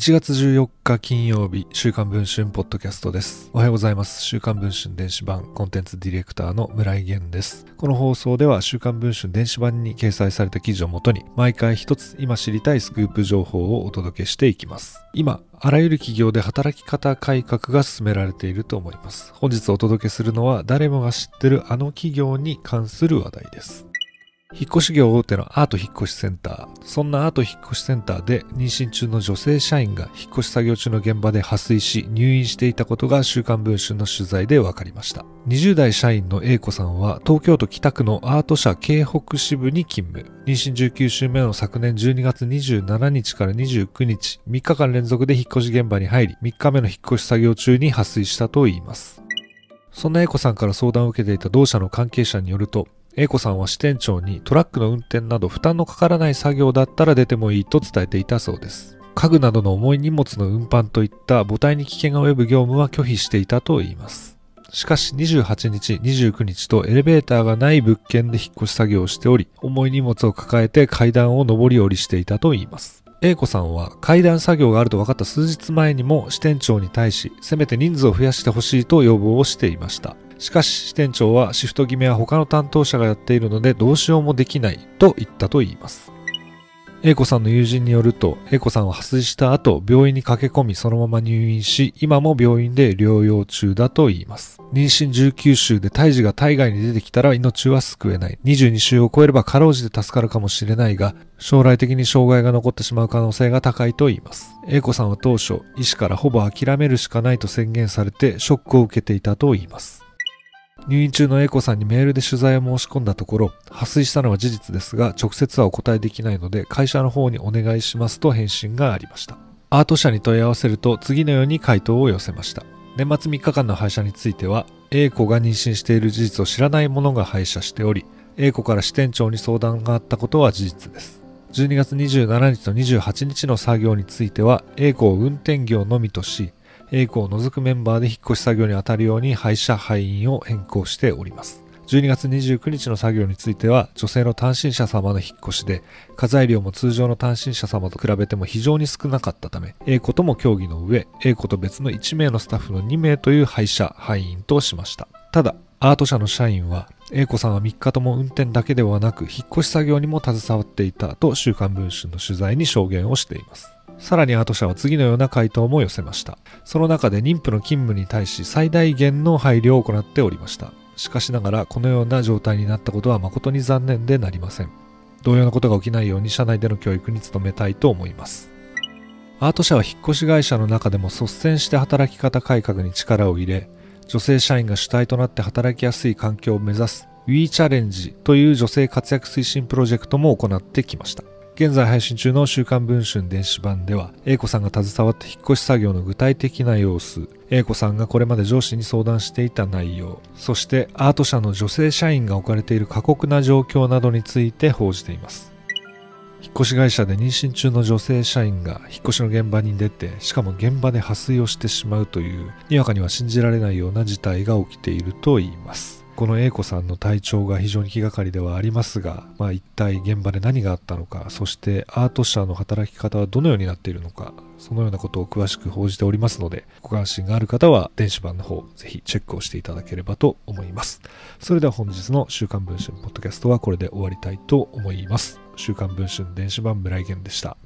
1月14日金曜日、週刊文春ポッドキャストです。おはようございます。週刊文春電子版コンテンツディレクターの村井源です。この放送では週刊文春電子版に掲載された記事をもとに、毎回一つ今知りたいスクープ情報をお届けしていきます。今、あらゆる企業で働き方改革が進められていると思います。本日お届けするのは誰もが知ってるあの企業に関する話題です。引っ越し業大手のアート引っ越しセンター。そんなアート引っ越しセンターで妊娠中の女性社員が引っ越し作業中の現場で破水し入院していたことが週刊文春の取材で分かりました。20代社員の A 子さんは東京都北区のアート社京北支部に勤務。妊娠19週目の昨年12月27日から29日、3日間連続で引っ越し現場に入り、3日目の引っ越し作業中に破水したといいます。そんな A 子さんから相談を受けていた同社の関係者によると、A 子さんは支店長にトラックの運転など負担のかからない作業だったら出てもいいと伝えていたそうです。家具などの重い荷物の運搬といった母体に危険が及ぶ業務は拒否していたといいます。しかし28日、29日とエレベーターがない物件で引っ越し作業をしており、重い荷物を抱えて階段を上り下りしていたといいます。A 子さんは階段作業があると分かった数日前にも支店長に対し、せめて人数を増やしてほしいと要望をしていました。しかし支店長はシフト決めは他の担当者がやっているのでどうしようもできないと言ったと言います。A 子さんの友人によると、A 子さんは破水した後、病院に駆け込みそのまま入院し、今も病院で療養中だと言います。妊娠19週で胎児が体外に出てきたら命は救えない。22週を超えればかろうじて助かるかもしれないが、将来的に障害が残ってしまう可能性が高いと言います。A 子さんは当初、医師からほぼ諦めるしかないと宣言されて、ショックを受けていたと言います。入院中の A 子さんにメールで取材を申し込んだところ、破水したのは事実ですが、直接はお答えできないので、会社の方にお願いしますと返信がありました。アート社に問い合わせると、次のように回答を寄せました。年末3日間の廃車については、A 子が妊娠している事実を知らない者が廃車しており、A 子から支店長に相談があったことは事実です。12月27日と28日の作業については、A 子を運転業のみとし、A 子を除くメンバーで引っ越し作業に当たるように廃車廃員を変更しております。12月29日の作業については、女性の単身者様の引っ越しで、家財量も通常の単身者様と比べても非常に少なかったため、A 子とも協議の上、A 子と別の1名のスタッフの2名という廃車廃員としました。ただ、アート社の社員は、A 子さんは3日とも運転だけではなく、引っ越し作業にも携わっていたと週刊文春の取材に証言をしています。さらにアート社は次のような回答も寄せました。その中で妊婦の勤務に対し最大限の配慮を行っておりました。しかしながらこのような状態になったことは誠に残念でなりません。同様なことが起きないように社内での教育に努めたいと思います。アート社は引っ越し会社の中でも率先して働き方改革に力を入れ、女性社員が主体となって働きやすい環境を目指す We チャレンジという女性活躍推進プロジェクトも行ってきました。現在配信中の週刊文春電子版では、A 子さんが携わった引っ越し作業の具体的な様子、A 子さんがこれまで上司に相談していた内容、そしてアート社の女性社員が置かれている過酷な状況などについて報じています。引っ越し会社で妊娠中の女性社員が引っ越しの現場に出て、しかも現場で破水をしてしまうという、にわかには信じられないような事態が起きていると言います。この A 子さんの体調が非常に気がかりではありますが、まあ、一体現場で何があったのか、そしてアート社の働き方はどのようになっているのか、そのようなことを詳しく報じておりますので、ご関心がある方は電子版の方、ぜひチェックをしていただければと思います。それでは本日の週刊文春ポッドキャストはこれで終わりたいと思います。週刊文春電子版村井源でした。